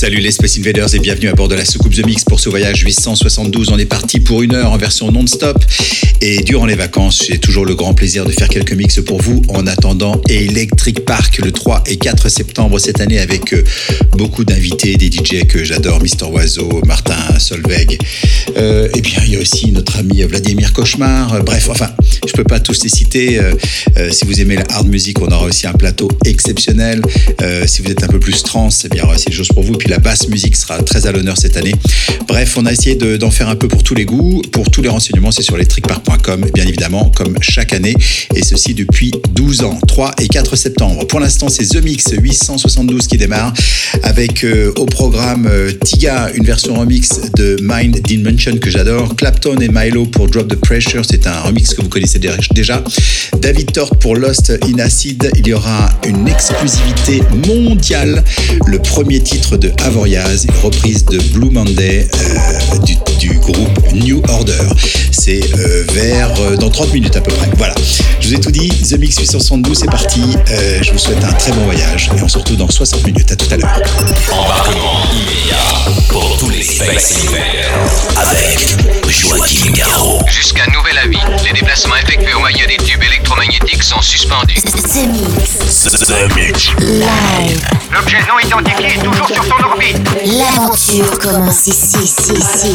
Salut les Space Invaders et bienvenue à bord de la soucoupe The Mix pour ce voyage 872. On est parti pour une heure en version non-stop et durant les vacances, j'ai toujours le grand plaisir de faire quelques mix pour vous en attendant Electric Park le 3 et 4 septembre cette année avec euh, beaucoup d'invités, des DJ que j'adore, Mister Oiseau, Martin Solveig. Euh, et bien il y a aussi notre ami Vladimir Cauchemar. Euh, bref, enfin, je peux pas tous les citer. Euh, si vous aimez la hard music, on aura aussi un plateau exceptionnel. Si vous êtes un peu plus trans, eh bien c'est des choses pour vous. La basse musique sera très à l'honneur cette année. Bref, on a essayé de- d'en faire un peu pour tous les goûts. Pour tous les renseignements, c'est sur electricpark.com, bien évidemment, comme chaque année. Et ceci depuis 12 ans, 3 et 4 septembre. Pour l'instant, c'est The Mix 872 qui démarre avec euh, au programme euh, Tiga, une version remix de Mind Dimension que j'adore. Clapton et Milo pour Drop the Pressure, c'est un remix que vous connaissez dé- déjà. David Tort pour Lost in Acid. Il y aura une exclusivité mondiale. Le premier titre de Avoriaz, reprise de Blue Monday euh, du, groupe New Order. C'est euh, vers euh, dans 30 minutes à peu près. Voilà. Je vous ai tout dit. The Mix 872, c'est parti. Je vous souhaite un très bon voyage et on se retrouve dans 60 minutes. À tout à l'heure. Embarquement immédiat pour tous les avec The Mix. Live. L'objet non identifié est toujours sur son orbite. L'aventure commence ici, ici, ici.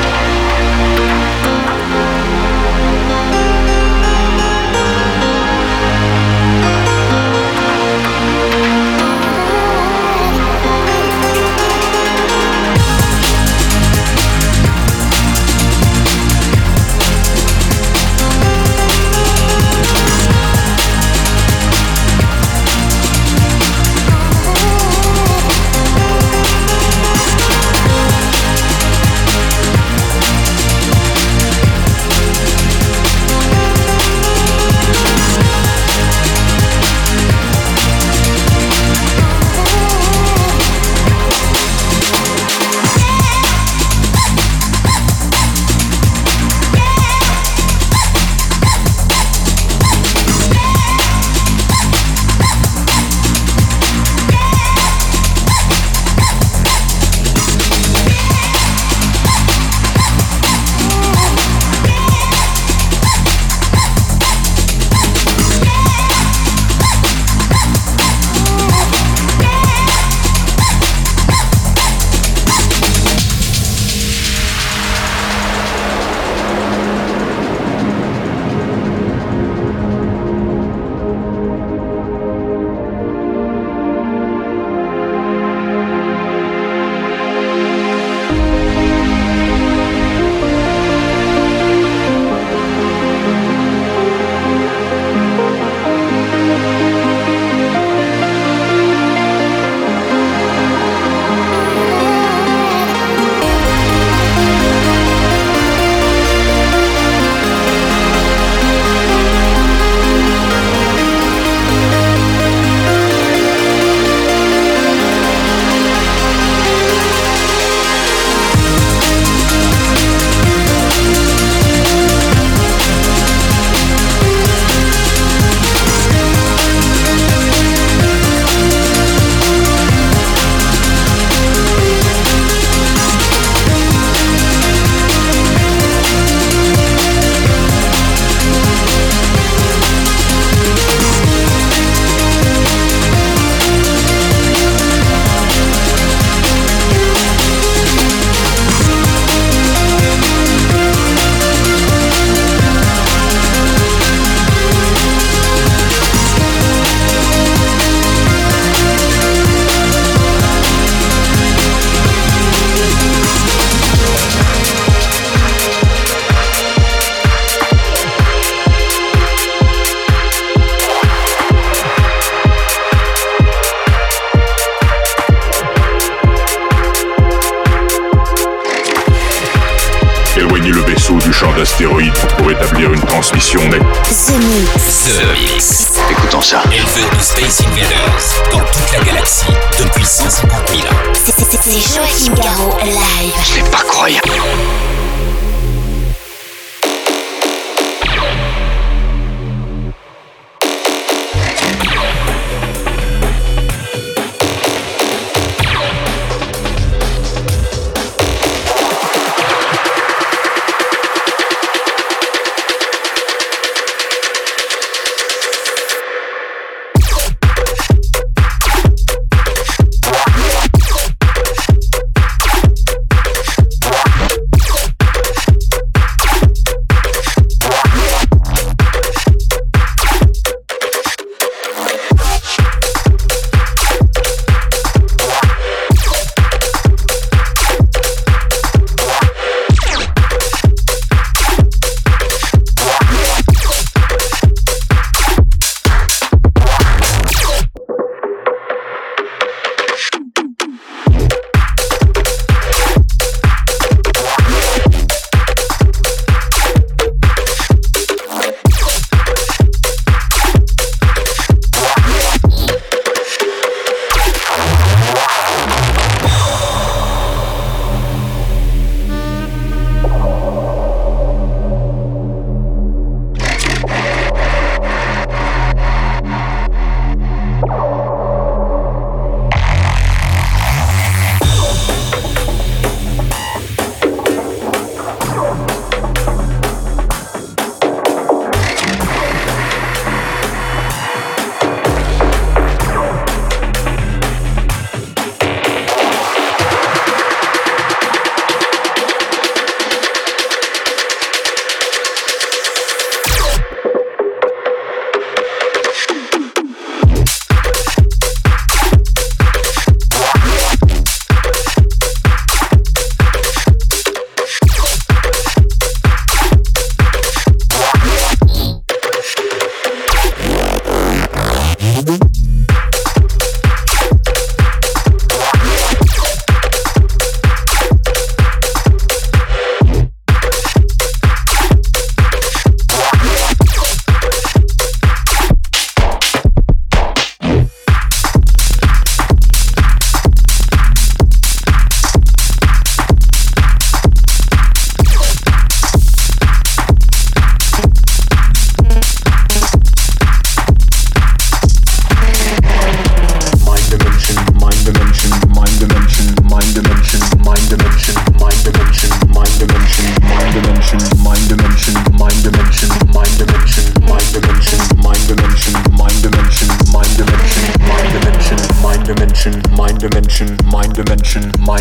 face inverso.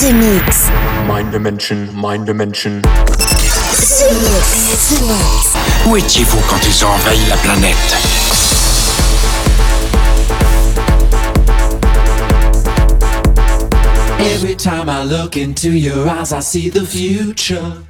the, the, the Mix. Mind dimension, mind dimension. The Mix. The Mix. Où étiez-vous quand ils ont envahi la planète Every time I look into your eyes, I see the future.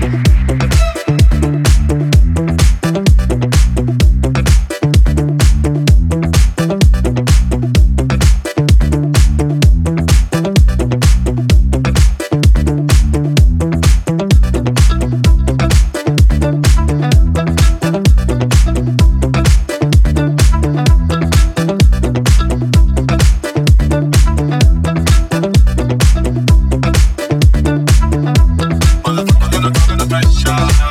shot.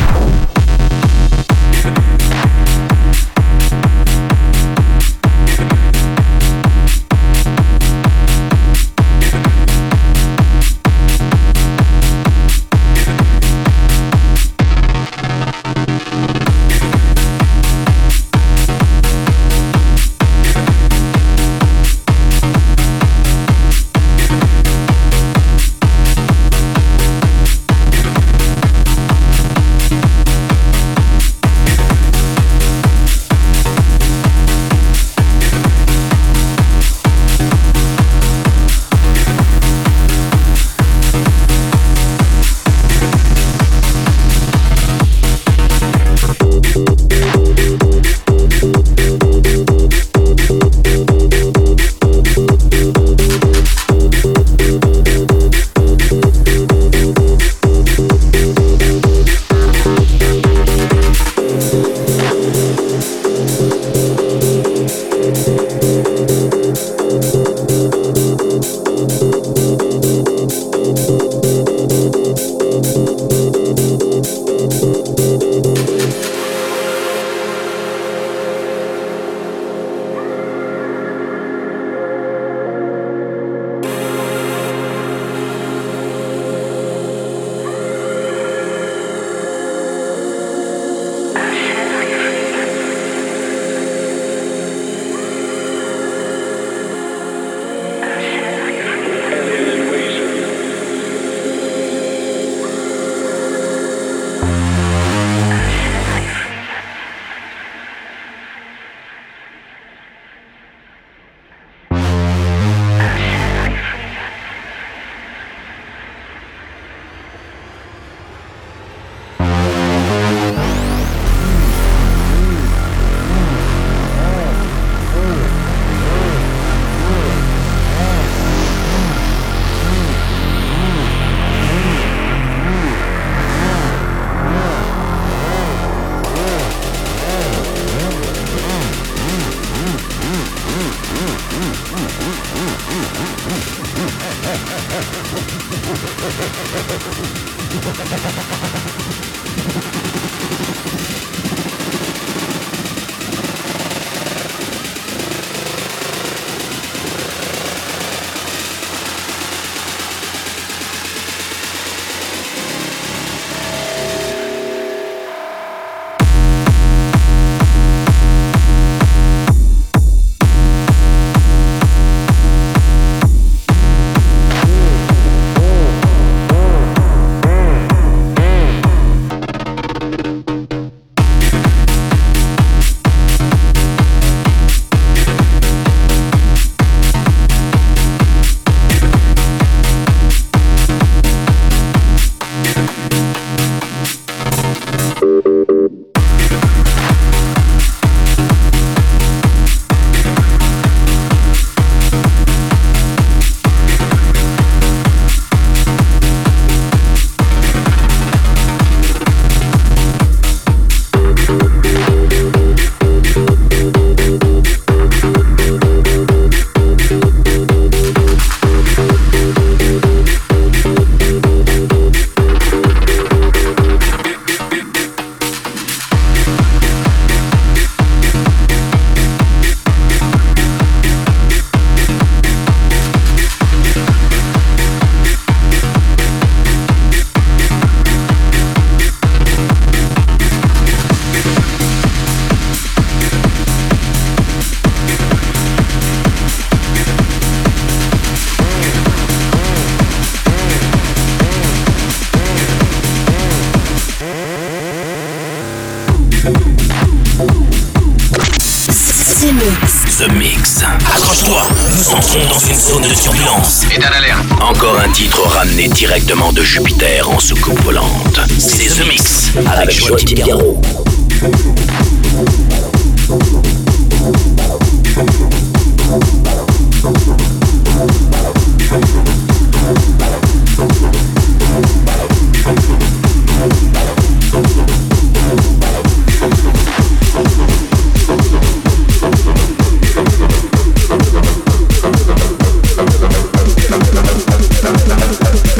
directement de Jupiter en soucoupe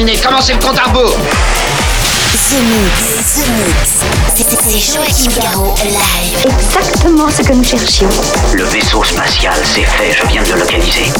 Commencez le compte à rebours? The Mix, The Mix. C'est Joachim Garraud live. Exactement ce que nous cherchions. Le vaisseau spatial, c'est fait, je viens de le localiser.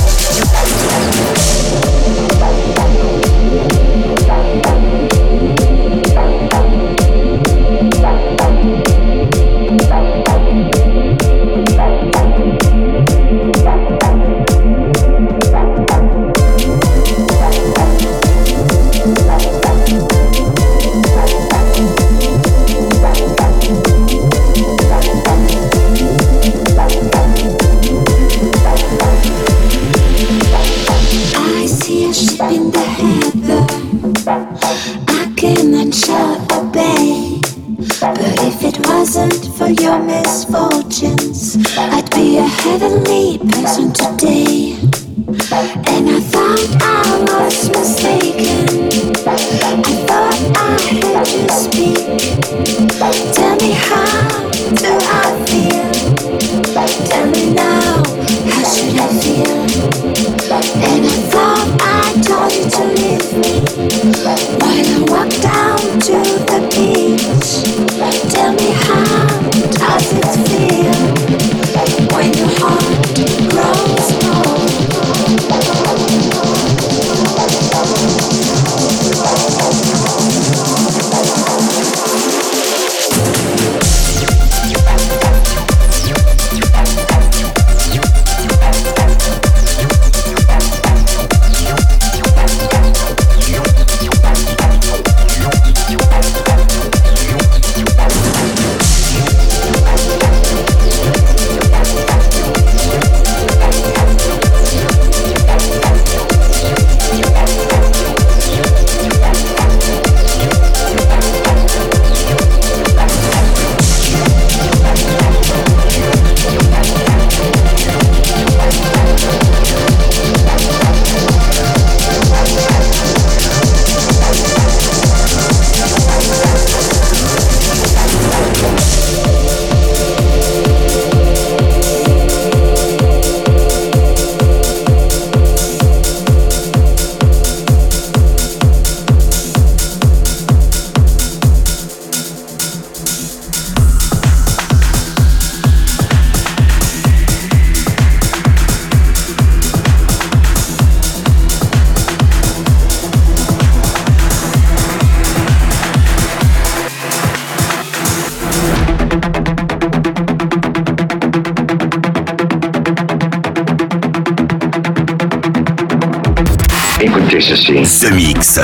Ceci. The Mix.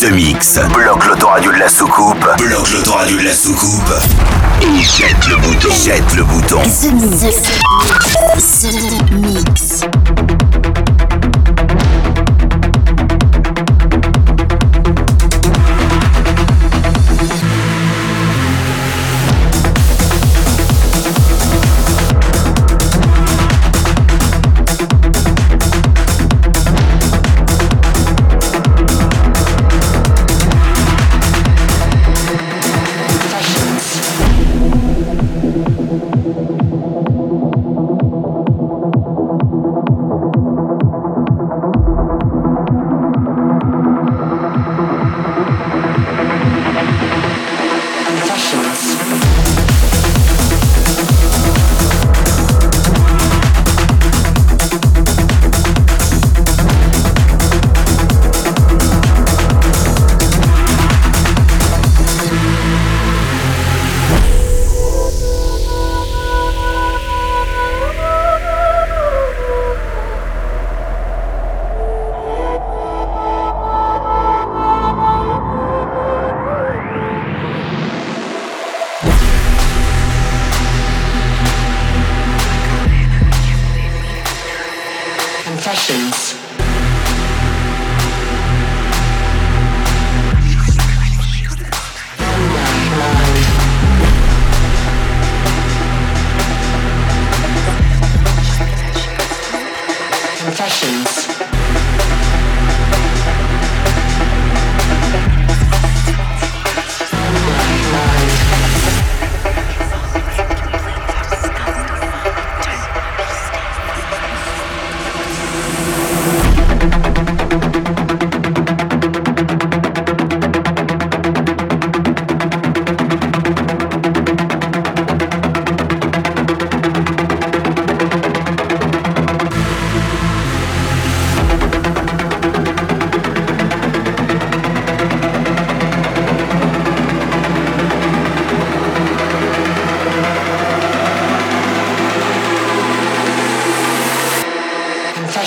The Mix. Bloque l'autoradio de la soucoupe. Bloque l'autoradio de la soucoupe. Et jette le bouton. Jette le bouton. The Mix. The Mix.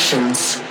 sessions.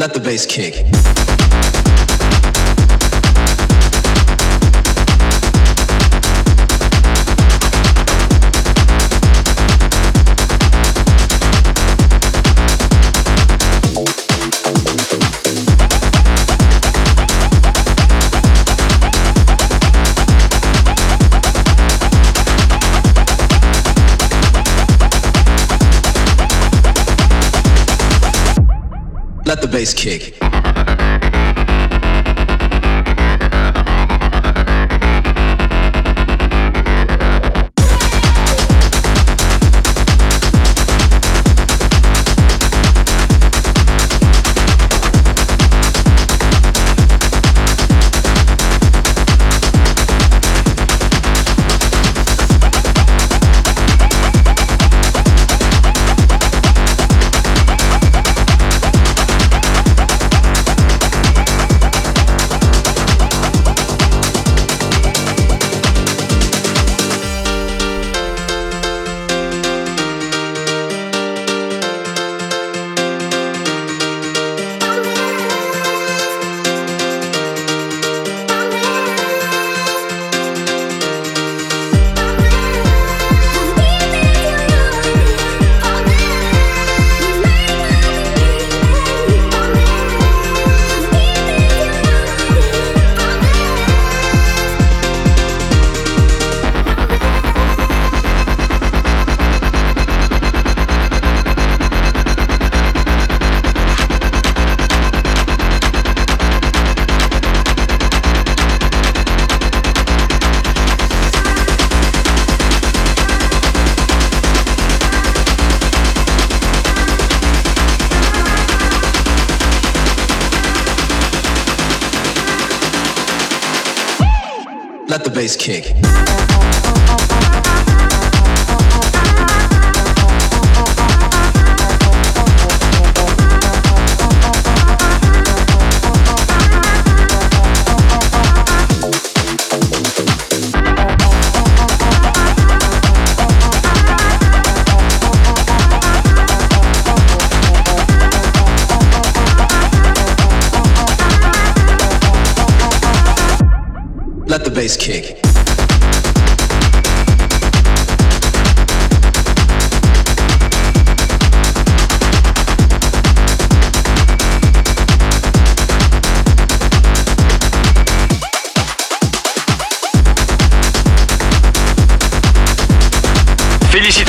let the bass kick. Let the bass kick. Bass kick.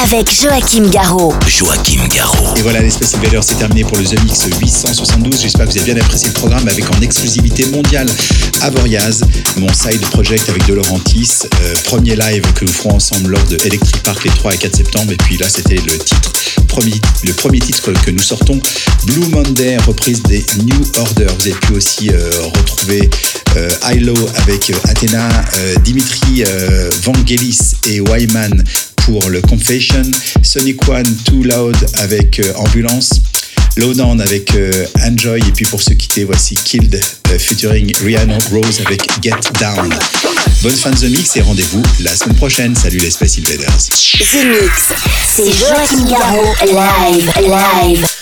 Avec Joachim Garraud. Joachim Garraud. Et voilà, l'Espace Invader, c'est terminé pour le The Mix 872. J'espère que vous avez bien apprécié le programme avec en exclusivité mondiale Avoriaz, mon side project avec De Laurentiis. Euh, premier live que nous ferons ensemble lors de Electric Park les 3 et 4 septembre. Et puis là, c'était le titre, premier, le premier titre que nous sortons, Blue Monday, reprise des New Order. Vous avez pu aussi euh, retrouver euh, Hilo avec Athena, euh, Dimitri euh, Vangelis et Wyman pour le Confession, Sonic One Too Loud avec euh, Ambulance, Lowdown avec euh, Enjoy et puis pour se quitter voici Killed euh, featuring Rihanna Rose avec Get Down. Bonne fin de The Mix et rendez-vous la semaine prochaine. Salut les Space Invaders. The Mix. C'est Joachim. Live, live.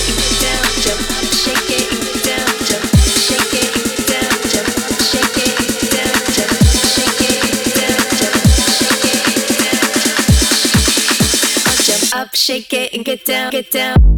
Shake it and get down, get down.